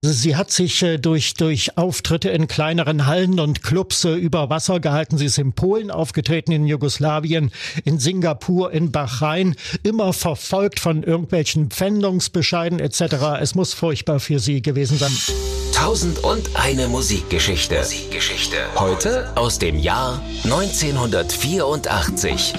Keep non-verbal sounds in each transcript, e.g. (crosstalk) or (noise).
Sie hat sich äh, durch, durch Auftritte in kleineren Hallen und Clubs äh, über Wasser gehalten. Sie ist in Polen aufgetreten, in Jugoslawien, in Singapur, in Bahrain, immer verfolgt von irgendwelchen Pfändungsbescheiden etc. Es muss furchtbar für sie gewesen sein. Tausend und eine Musikgeschichte. Musikgeschichte. Heute aus dem Jahr 1984.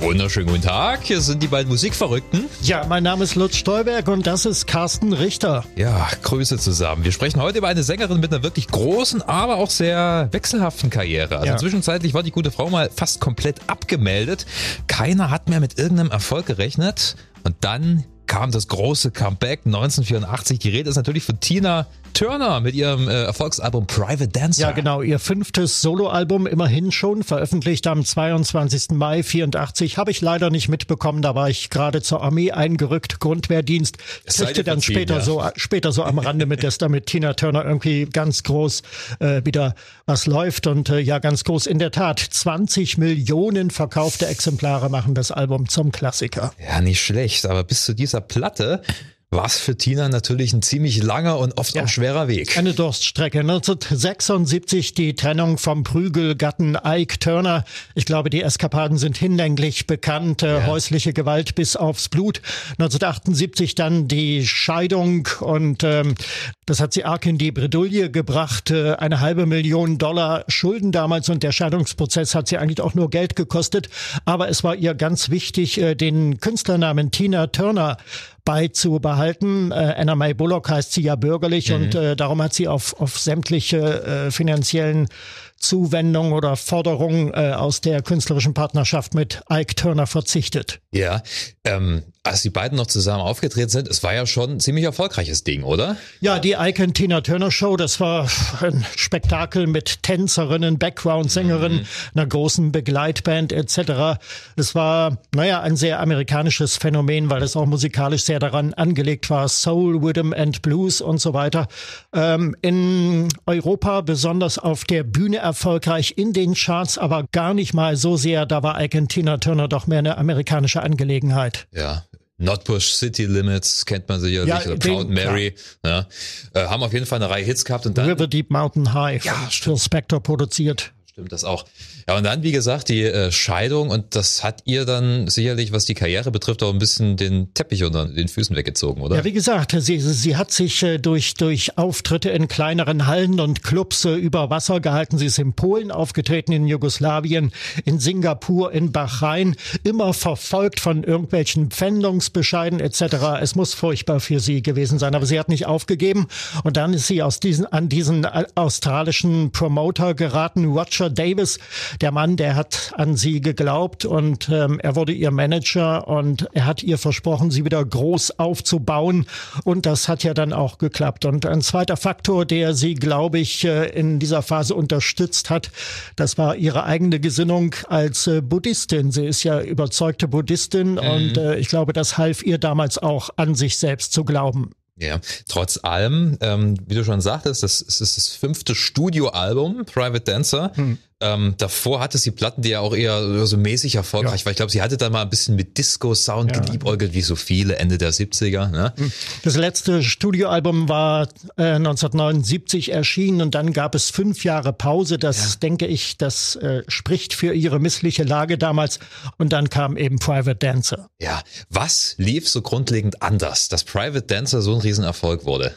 Wunderschönen guten Tag, hier sind die beiden Musikverrückten. Ja, mein Name ist Lutz Stolberg und das ist Carsten Richter. Ja, Grüße zusammen. Wir sprechen heute über eine Sängerin mit einer wirklich großen, aber auch sehr wechselhaften Karriere. Also Ja. zwischenzeitlich war die gute Frau mal fast komplett abgemeldet. Keiner hat mehr mit irgendeinem Erfolg gerechnet. Und dann kam das große Comeback 1984. Die Rede ist natürlich von Tina Turner mit ihrem äh, Erfolgsalbum Private Dancer. Ja, genau. Ihr fünftes Soloalbum immerhin schon, veröffentlicht am 22. Mai 84. Habe ich leider nicht mitbekommen. Da war ich gerade zur Armee eingerückt, Grundwehrdienst. Kriegte dann später ja. so (laughs) später so am Rande mit, dass da mit Tina Turner irgendwie ganz groß äh, wieder was läuft. Und äh, ja, ganz groß in der Tat. 20 Millionen verkaufte Exemplare machen das Album zum Klassiker. Ja, nicht schlecht, aber bis zu dieser Platte war es für Tina natürlich ein ziemlich langer und oft Ja. auch schwerer Weg. Eine Durststrecke. 1976 die Trennung vom Prügelgatten Ike Turner. Ich glaube, die Eskapaden sind hinlänglich bekannt. Äh, Häusliche Gewalt bis aufs Blut. 1978 dann die Scheidung und ähm, das hat sie arg in die Bredouille gebracht. Äh, eine halbe Million Dollar Schulden damals und der Scheidungsprozess hat sie eigentlich auch nur Geld gekostet. Aber es war ihr ganz wichtig, äh, den Künstlernamen Tina Turner beizubehalten. Äh, Anna May Bullock heißt sie ja bürgerlich und äh, darum hat sie auf, auf sämtliche äh, finanziellen Zuwendungen oder Forderungen äh, aus der künstlerischen Partnerschaft mit Ike Turner verzichtet. Ja, ähm, als die beiden noch zusammen aufgetreten sind, es war ja schon ein ziemlich erfolgreiches Ding, oder? Ja, die Ike und Tina Turner Show, das war ein Spektakel mit Tänzerinnen, Background-Sängerinnen, einer großen Begleitband etc. Es war, naja, ein sehr amerikanisches Phänomen, weil es auch musikalisch sehr daran angelegt war, Soul, Rhythm and Blues und so weiter. Ähm, in Europa besonders auf der Bühne erfolgreich, in den Charts aber gar nicht mal so sehr. Da war Ike und Tina Turner doch mehr eine amerikanische Angelegenheit. Ja. Notbush City Limits kennt man sicherlich, Ja, den- Proud Mary. Ja. Äh, haben auf jeden Fall eine Reihe Hits gehabt und dann River Deep Mountain High Ja. Phil Spector produziert. Stimmt das auch. Ja, und dann, wie gesagt, die äh, Scheidung und das hat ihr dann sicherlich, was die Karriere betrifft, auch ein bisschen den Teppich unter den Füßen weggezogen, oder? Ja, wie gesagt, sie, sie hat sich äh, durch, durch Auftritte in kleineren Hallen und Clubs äh, über Wasser gehalten. Sie ist in Polen aufgetreten, in Jugoslawien, in Singapur, in Bahrain, immer verfolgt von irgendwelchen Pfändungsbescheiden etc. Es muss furchtbar für sie gewesen sein, aber sie hat nicht aufgegeben und dann ist sie aus diesen, an diesen äh, australischen Promoter geraten, Roger Davis, der Mann, der hat an sie geglaubt und ähm, er wurde ihr Manager und er hat ihr versprochen, sie wieder groß aufzubauen und das hat ja dann auch geklappt. Und ein zweiter Faktor, der sie, glaube ich, äh, in dieser Phase unterstützt hat, das war ihre eigene Gesinnung als äh, Buddhistin. Sie ist ja überzeugte Buddhistin und äh, ich glaube, das half ihr damals auch an sich selbst zu glauben. Ja, trotz allem, ähm, wie du schon sagtest, das, es ist das fünfte Studioalbum, Private Dancer. Ähm, davor hatte sie Platten, die ja auch eher so mäßig erfolgreich Ja. war. Ich glaube, sie hatte da mal ein bisschen mit Disco-Sound Ja. geliebäugelt, wie so viele Ende der 70er. Ne? Das letzte Studioalbum war äh, 1979 erschienen und dann gab es fünf Jahre Pause. Das denke ich, das äh, spricht für ihre missliche Lage damals. Und dann kam eben Private Dancer. Ja, was lief so grundlegend anders, dass Private Dancer so ein Riesenerfolg wurde?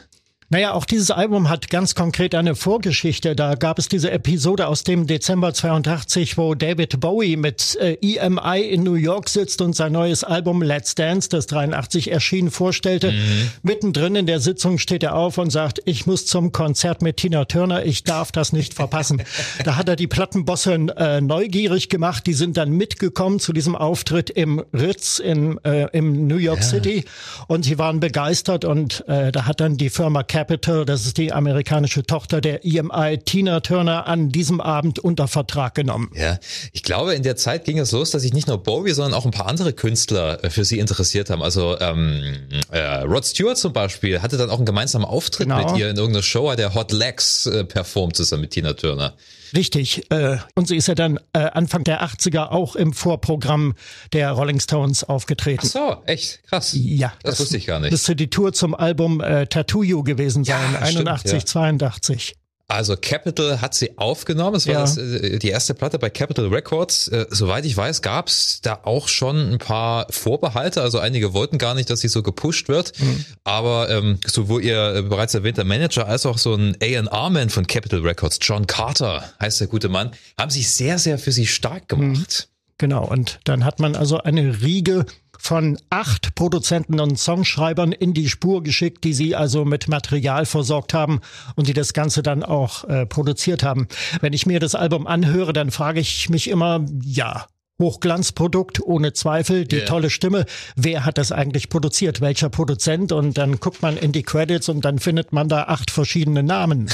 Naja, auch dieses Album hat ganz konkret eine Vorgeschichte. Da gab es diese Episode aus dem Dezember 82, wo David Bowie mit äh, EMI in New York sitzt und sein neues Album Let's Dance, das 83 erschien, vorstellte. Mittendrin in der Sitzung steht er auf und sagt, ich muss zum Konzert mit Tina Turner, ich darf das nicht verpassen. (laughs) da hat er die Plattenbosse äh, neugierig gemacht, die sind dann mitgekommen zu diesem Auftritt im Ritz in, äh, im New York City und sie waren begeistert und äh, da hat dann die Firma Capital, das ist die amerikanische Tochter der EMI, Tina Turner an diesem Abend unter Vertrag genommen. Ja, ich glaube, in der Zeit ging es los, dass sich nicht nur Bowie, sondern auch ein paar andere Künstler äh, für sie interessiert haben. Also ähm, äh, Rod Stewart zum Beispiel hatte dann auch einen gemeinsamen Auftritt Genau. mit ihr in irgendeiner Show, hat er Hot Legs äh, performt zusammen mit Tina Turner. Richtig. Äh, und sie ist ja dann äh, Anfang der 80er auch im Vorprogramm der Rolling Stones aufgetreten. Ach so, echt krass. Ja, das, das wusste ich gar nicht. Müsste die Tour zum Album äh, Tattoo You gewesen sein, ja, 81, stimmt, ja. 82. Also Capital hat sie aufgenommen. Es war ja. das, äh, die erste Platte bei Capital Records. Äh, soweit ich weiß, gab es da auch schon ein paar Vorbehalte. Also einige wollten gar nicht, dass sie so gepusht wird. Mhm. Aber ähm, sowohl ihr äh, bereits erwähnter Manager als auch so ein A&R-Man von Capital Records, John Carter heißt der gute Mann, haben sich sehr, sehr für sie stark gemacht. Mhm. Genau, und dann hat man also eine Riege von acht Produzenten und Songschreibern in die Spur geschickt, die sie also mit Material versorgt haben und die das Ganze dann auch äh, produziert haben. Wenn ich mir das Album anhöre, dann frage ich mich immer, ja, Hochglanzprodukt, ohne Zweifel, die yeah. tolle Stimme. Wer hat das eigentlich produziert? Welcher Produzent? Und dann guckt man in die Credits und dann findet man da acht verschiedene Namen.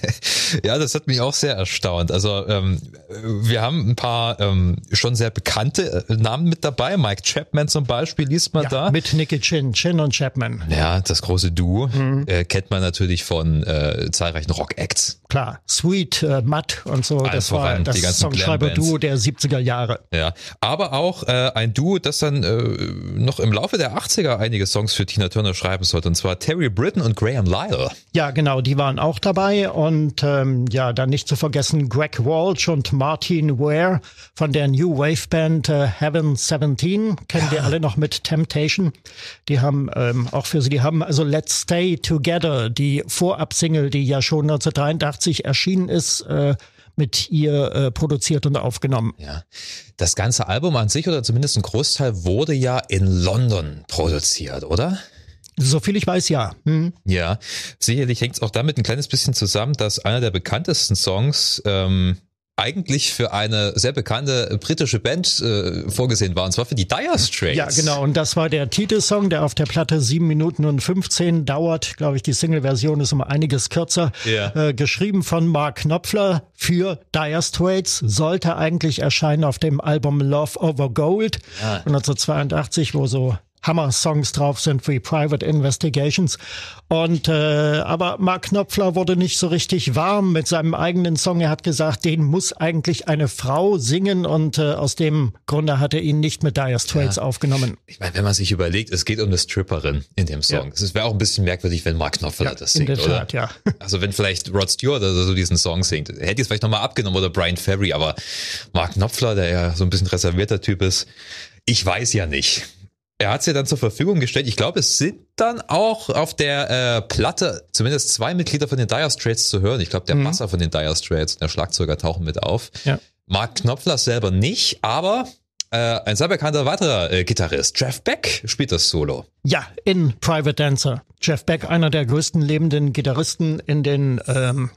(laughs) ja, das hat mich auch sehr erstaunt. Also ähm, wir haben ein paar ähm, schon sehr bekannte äh, Namen mit dabei. Mike Chapman zum Beispiel liest man ja, da. Mit Nicky Chin, Chin und Chapman. Ja, das große Duo mhm. äh, kennt man natürlich von äh, zahlreichen Rock-Acts. Klar, Sweet, äh, Matt und so. Allen das war das Songschreiber-Duo der 70er Jahre. Ja. Ja, aber auch äh, ein Duo, das dann äh, noch im Laufe der 80er einige Songs für Tina Turner schreiben sollte, und zwar Terry Britton und Graham Lyle. Ja, genau, die waren auch dabei und ähm, ja, dann nicht zu vergessen Greg Walsh und Martin Ware von der New Wave Band äh, Heaven 17, kennen ja. wir alle noch mit Temptation. Die haben ähm, auch für sie, die haben also Let's Stay Together, die Vorab-Single, die ja schon 1983 erschienen ist, äh, mit ihr äh, produziert und aufgenommen. Ja. Das ganze Album an sich oder zumindest ein Großteil wurde ja in London produziert, oder? So viel ich weiß, ja. Hm. Ja, sicherlich hängt es auch damit ein kleines bisschen zusammen, dass einer der bekanntesten Songs ähm, eigentlich für eine sehr bekannte britische Band äh, vorgesehen war, und zwar für die Dire Straits. Ja, genau. Und das war der Titelsong, der auf der Platte 7 Minuten und 15 dauert. Glaube ich, die Single-Version ist um einiges kürzer. Yeah. Äh, geschrieben von Mark Knopfler für Dire Straits, sollte eigentlich erscheinen auf dem Album Love Over Gold ja. 1982, wo so Hammer-Songs drauf sind wie Private Investigations. Und äh, aber Mark Knopfler wurde nicht so richtig warm mit seinem eigenen Song. Er hat gesagt, den muss eigentlich eine Frau singen und äh, aus dem Grunde hat er ihn nicht mit Dire Straits ja. aufgenommen. Ich meine, wenn man sich überlegt, es geht um eine Stripperin in dem Song. Ja. Es wäre auch ein bisschen merkwürdig, wenn Mark Knopfler ja, das singt, in der oder? Tat, ja. (laughs) Also wenn vielleicht Rod Stewart oder so diesen Song singt, hätte ich es vielleicht nochmal abgenommen oder Brian Ferry, aber Mark Knopfler, der ja so ein bisschen reservierter Typ ist, ich weiß ja nicht er hat sie dann zur Verfügung gestellt. Ich glaube, es sind dann auch auf der äh, Platte zumindest zwei Mitglieder von den Dire Straits zu hören. Ich glaube, der mhm. Basser von den Dire Straits und der Schlagzeuger tauchen mit auf. Ja. Mark Knopfler selber nicht, aber äh, ein sehr bekannter weiterer äh, Gitarrist, Jeff Beck, spielt das Solo. Ja, in Private Dancer. Jeff Beck, einer der größten lebenden Gitarristen in den ähm,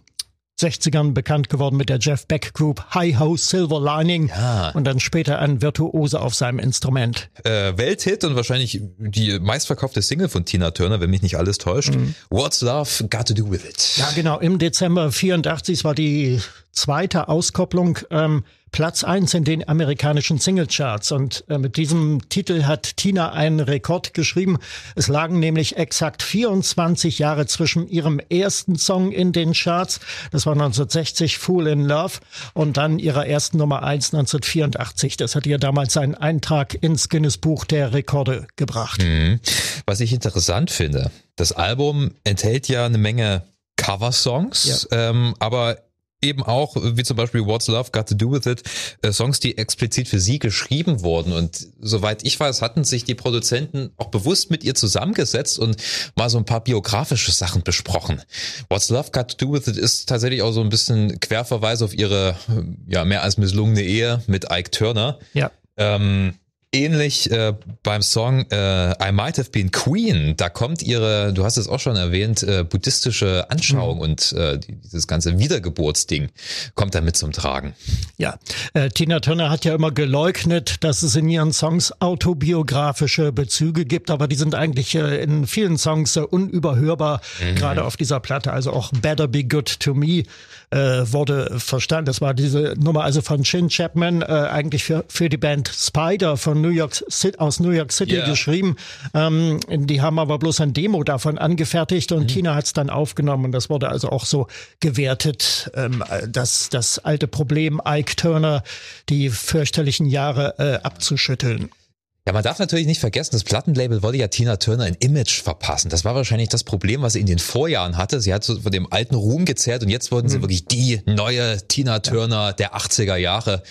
60ern bekannt geworden mit der Jeff Beck Group Hi Ho Silver Lining ja. und dann später ein Virtuose auf seinem Instrument. Äh, Welthit und wahrscheinlich die meistverkaufte Single von Tina Turner, wenn mich nicht alles täuscht. Mhm. What's Love Got to Do With It? Ja, genau. Im Dezember 84 war die zweite Auskopplung ähm, Platz eins in den amerikanischen Singlecharts. Und äh, mit diesem Titel hat Tina einen Rekord geschrieben. Es lagen nämlich exakt 24 Jahre zwischen ihrem ersten Song in den Charts, das war 1960 Fool in Love, und dann ihrer ersten Nummer eins 1984. Das hat ihr damals einen Eintrag ins Guinness Buch der Rekorde gebracht. Mhm. Was ich interessant finde, das Album enthält ja eine Menge Coversongs, ja. ähm, aber eben auch, wie zum Beispiel What's Love Got to Do With It, äh, Songs, die explizit für sie geschrieben wurden. Und soweit ich weiß, hatten sich die Produzenten auch bewusst mit ihr zusammengesetzt und mal so ein paar biografische Sachen besprochen. What's Love Got to Do With It ist tatsächlich auch so ein bisschen Querverweis auf ihre ja mehr als misslungene Ehe mit Ike Turner. Ja. Ähm, ähnlich äh, beim Song äh, I Might Have Been Queen. Da kommt ihre, du hast es auch schon erwähnt, äh, buddhistische Anschauung mhm. und äh, dieses ganze Wiedergeburtsding kommt damit zum Tragen. Ja, äh, Tina Turner hat ja immer geleugnet, dass es in ihren Songs autobiografische Bezüge gibt, aber die sind eigentlich äh, in vielen Songs äh, unüberhörbar, mhm. gerade auf dieser Platte. Also auch Better Be Good to Me äh, wurde verstanden. Das war diese Nummer also von Shin Chapman, äh, eigentlich für, für die Band Spider von New York City, aus New York City Yeah. geschrieben. Ähm, die haben aber bloß ein Demo davon angefertigt Mhm. und Tina hat es dann aufgenommen und das wurde also auch so gewertet, ähm, dass das alte Problem Ike Turner die fürchterlichen Jahre äh, abzuschütteln. Ja, man darf natürlich nicht vergessen, das Plattenlabel wollte ja Tina Turner ein Image verpassen. Das war wahrscheinlich das Problem, was sie in den Vorjahren hatte. Sie hat so von dem alten Ruhm gezerrt und jetzt wollten sie wirklich die neue Tina Turner der 80er Jahre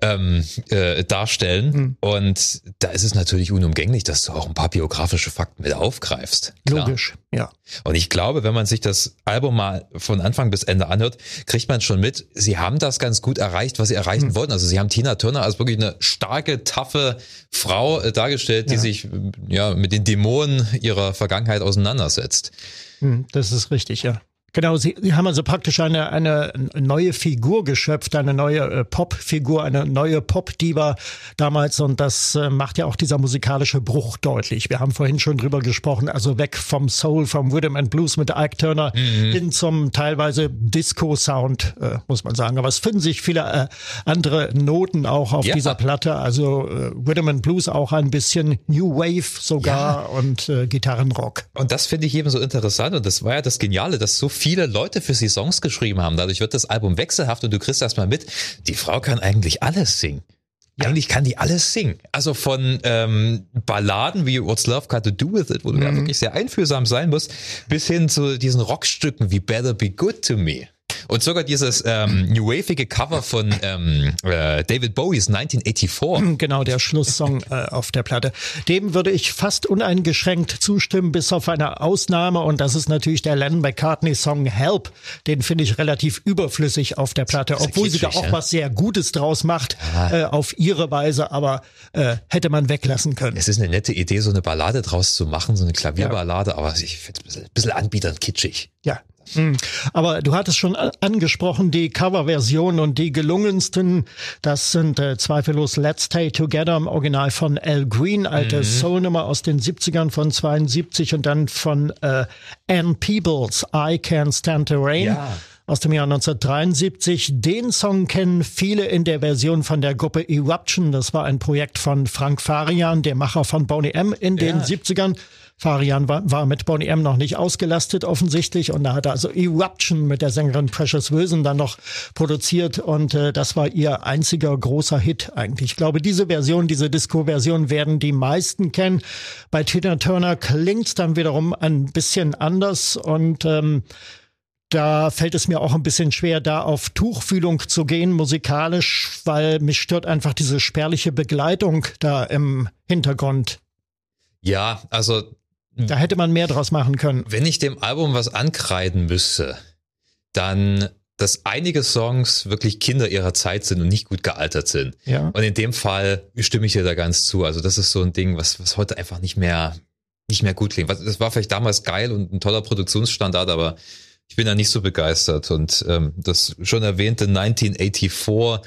ähm, äh, darstellen. Und da ist es natürlich unumgänglich, dass du auch ein paar biografische Fakten mit aufgreifst. Klar. Logisch, ja. Und ich glaube, wenn man sich das Album mal von Anfang bis Ende anhört, kriegt man schon mit, sie haben das ganz gut erreicht, was sie erreichen wollten. Also sie haben Tina Turner als wirklich eine starke, taffe Frau äh, dargestellt, die Ja. sich ja mit den Dämonen ihrer Vergangenheit auseinandersetzt. Hm, Das ist richtig, ja. Genau, sie, sie haben also praktisch eine, eine neue Figur geschöpft, eine neue äh, Pop-Figur, eine neue Pop-Diva damals und das äh, macht ja auch dieser musikalische Bruch deutlich. Wir haben vorhin schon drüber gesprochen, also weg vom Soul, vom Rhythm and Blues mit Ike Turner hin zum teilweise Disco-Sound, äh, muss man sagen. Aber es finden sich viele äh, andere Noten auch auf Ja. dieser Platte, also äh, Rhythm and Blues auch ein bisschen New Wave sogar und äh, Gitarrenrock. Und das finde ich eben so interessant und das war ja das Geniale, dass so viele Leute für sie Songs geschrieben haben. Dadurch wird das Album wechselhaft und du kriegst erstmal mit, die Frau kann eigentlich alles singen. Eigentlich kann die alles singen. Also von ähm, Balladen wie What's Love Got to Do With It, wo du ja wirklich sehr einfühlsam sein musst, bis hin zu diesen Rockstücken wie Better Be Good to Me. Und sogar dieses ähm, New Wavige Cover von ähm, äh, David Bowies 1984. (clears throat) Genau, der Schlusssong äh, auf der Platte. Dem würde ich fast uneingeschränkt zustimmen, bis auf eine Ausnahme. Und das ist natürlich der Lennon McCartney-Song Help. Den finde ich relativ überflüssig auf der Platte, ja obwohl sie da auch ja. was sehr Gutes draus macht, äh, auf ihre Weise, aber äh, hätte man weglassen können. Es ist eine nette Idee, so eine Ballade draus zu machen, so eine Klavierballade, aber ich finde es ein bisschen, bisschen kitschig. Ja. Hm. Aber du hattest schon a- angesprochen, die Coverversion und die gelungensten, das sind äh, zweifellos Let's Stay Together im Original von Al Green, alte Mhm. Soulnummer aus den 70ern von 72 und dann von äh, Ann Peebles, I Can't Stand the Rain. Ja. Aus dem Jahr 1973. Den Song kennen viele in der Version von der Gruppe Eruption. Das war ein Projekt von Frank Farian, der Macher von Boney M. in den Ja. 70ern. Farian war, war mit Boney M noch nicht ausgelastet offensichtlich und da hat er also Eruption mit der Sängerin Precious Wilson dann noch produziert und äh, das war ihr einziger großer Hit eigentlich. Ich glaube, diese Version, diese Disco-Version werden die meisten kennen. Bei Tina Turner klingt's dann wiederum ein bisschen anders und ähm, da fällt es mir auch ein bisschen schwer, da auf Tuchfühlung zu gehen musikalisch, weil mich stört einfach diese spärliche Begleitung da im Hintergrund. Ja, also Da hätte man mehr draus machen können. wenn ich dem Album was ankreiden müsste, dann, dass einige Songs wirklich Kinder ihrer Zeit sind und nicht gut gealtert sind. Ja. Und in dem Fall stimme ich dir da ganz zu. Also das ist so ein Ding, was, was heute einfach nicht mehr, nicht mehr gut klingt. Was- Das war vielleicht damals geil und ein toller Produktionsstandard, aber ich bin da nicht so begeistert. Und ähm, das schon erwähnte 1984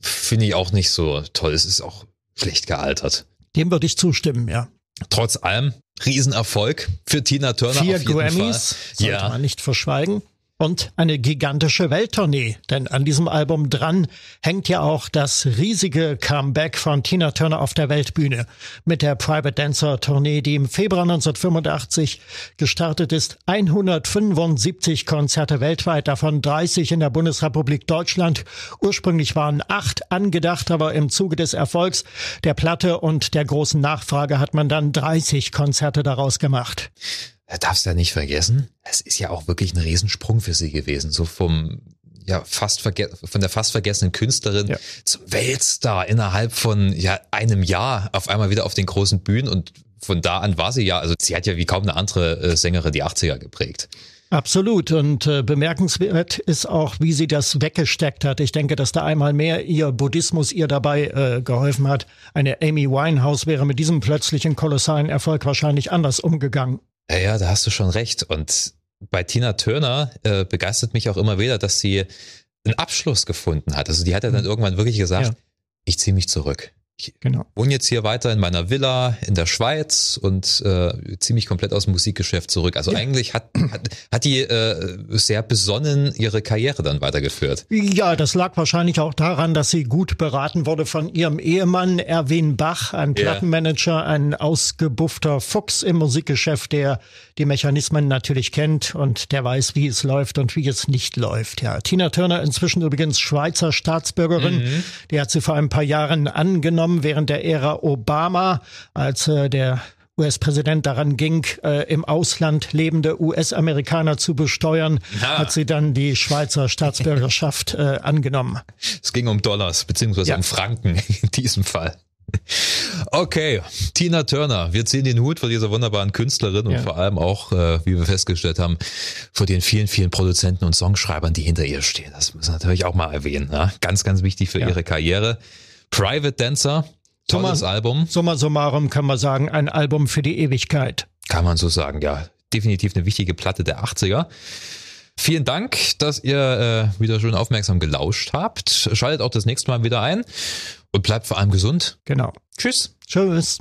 finde ich auch nicht so toll. Es ist auch schlecht gealtert. Dem würde ich zustimmen, ja. Trotz allem, Riesenerfolg für Tina Turner. Vier auf jeden Grammys, Fall. sollte Ja. man nicht verschweigen. Und eine gigantische Welttournee, denn an diesem Album dran hängt ja auch das riesige Comeback von Tina Turner auf der Weltbühne mit der Private Dancer Tournee, die im Februar 1985 gestartet ist. 175 Konzerte weltweit, davon 30 in der Bundesrepublik Deutschland. Ursprünglich waren acht angedacht, aber im Zuge des Erfolgs der Platte und der großen Nachfrage hat man dann 30 Konzerte daraus gemacht. Da darfst du ja nicht vergessen, es ist ja auch wirklich ein Riesensprung für sie gewesen. So vom, ja, fast von der fast vergessenen Künstlerin Ja. zum Weltstar innerhalb von, ja, einem Jahr auf einmal wieder auf den großen Bühnen und von da an war sie ja, also sie hat ja wie kaum eine andere äh, Sängerin die 80er geprägt. Absolut. Und äh, bemerkenswert ist auch, wie sie das weggesteckt hat. Ich denke, dass da einmal mehr ihr Buddhismus ihr dabei äh, geholfen hat. Eine Amy Winehouse wäre mit diesem plötzlichen kolossalen Erfolg wahrscheinlich anders umgegangen. Ja, ja, da hast du schon recht. Und bei Tina Turner äh, begeistert mich auch immer wieder, dass sie einen Abschluss gefunden hat. Also die hat ja dann irgendwann wirklich gesagt, Ja. ich ziehe mich zurück. Ich genau. wohne jetzt hier weiter in meiner Villa in der Schweiz und äh, ziemlich komplett aus dem Musikgeschäft zurück. Also ja. eigentlich hat, hat, hat die äh, sehr besonnen ihre Karriere dann weitergeführt. Ja, das lag wahrscheinlich auch daran, dass sie gut beraten wurde von ihrem Ehemann Erwin Bach, ein Plattenmanager, ein ausgebuffter Fuchs im Musikgeschäft, der die Mechanismen natürlich kennt und der weiß, wie es läuft und wie es nicht läuft. Ja, Tina Turner inzwischen übrigens Schweizer Staatsbürgerin. Mhm. Die hat sie vor ein paar Jahren angenommen während der Ära Obama, als äh, der US-Präsident daran ging, äh, im Ausland lebende US-Amerikaner zu besteuern, ja. hat sie dann die Schweizer Staatsbürgerschaft äh, angenommen. Es ging um Dollars beziehungsweise ja. um Franken (laughs) in diesem Fall. Okay, Tina Turner, wir ziehen den Hut vor dieser wunderbaren Künstlerin und ja. vor allem auch, äh, wie wir festgestellt haben, vor den vielen, vielen Produzenten und Songschreibern, die hinter ihr stehen. Das müssen wir natürlich auch mal erwähnen. Ne? Ganz, ganz wichtig für ihre Karriere. Private Dancer, tolles Summa, Album. Summa summarum kann man sagen, ein Album für die Ewigkeit. Kann man so sagen, ja. Definitiv eine wichtige Platte der 80er. Vielen Dank, dass ihr äh, wieder schön aufmerksam gelauscht habt. Schaltet auch das nächste Mal wieder ein und bleibt vor allem gesund. Genau. Tschüss. Tschüss.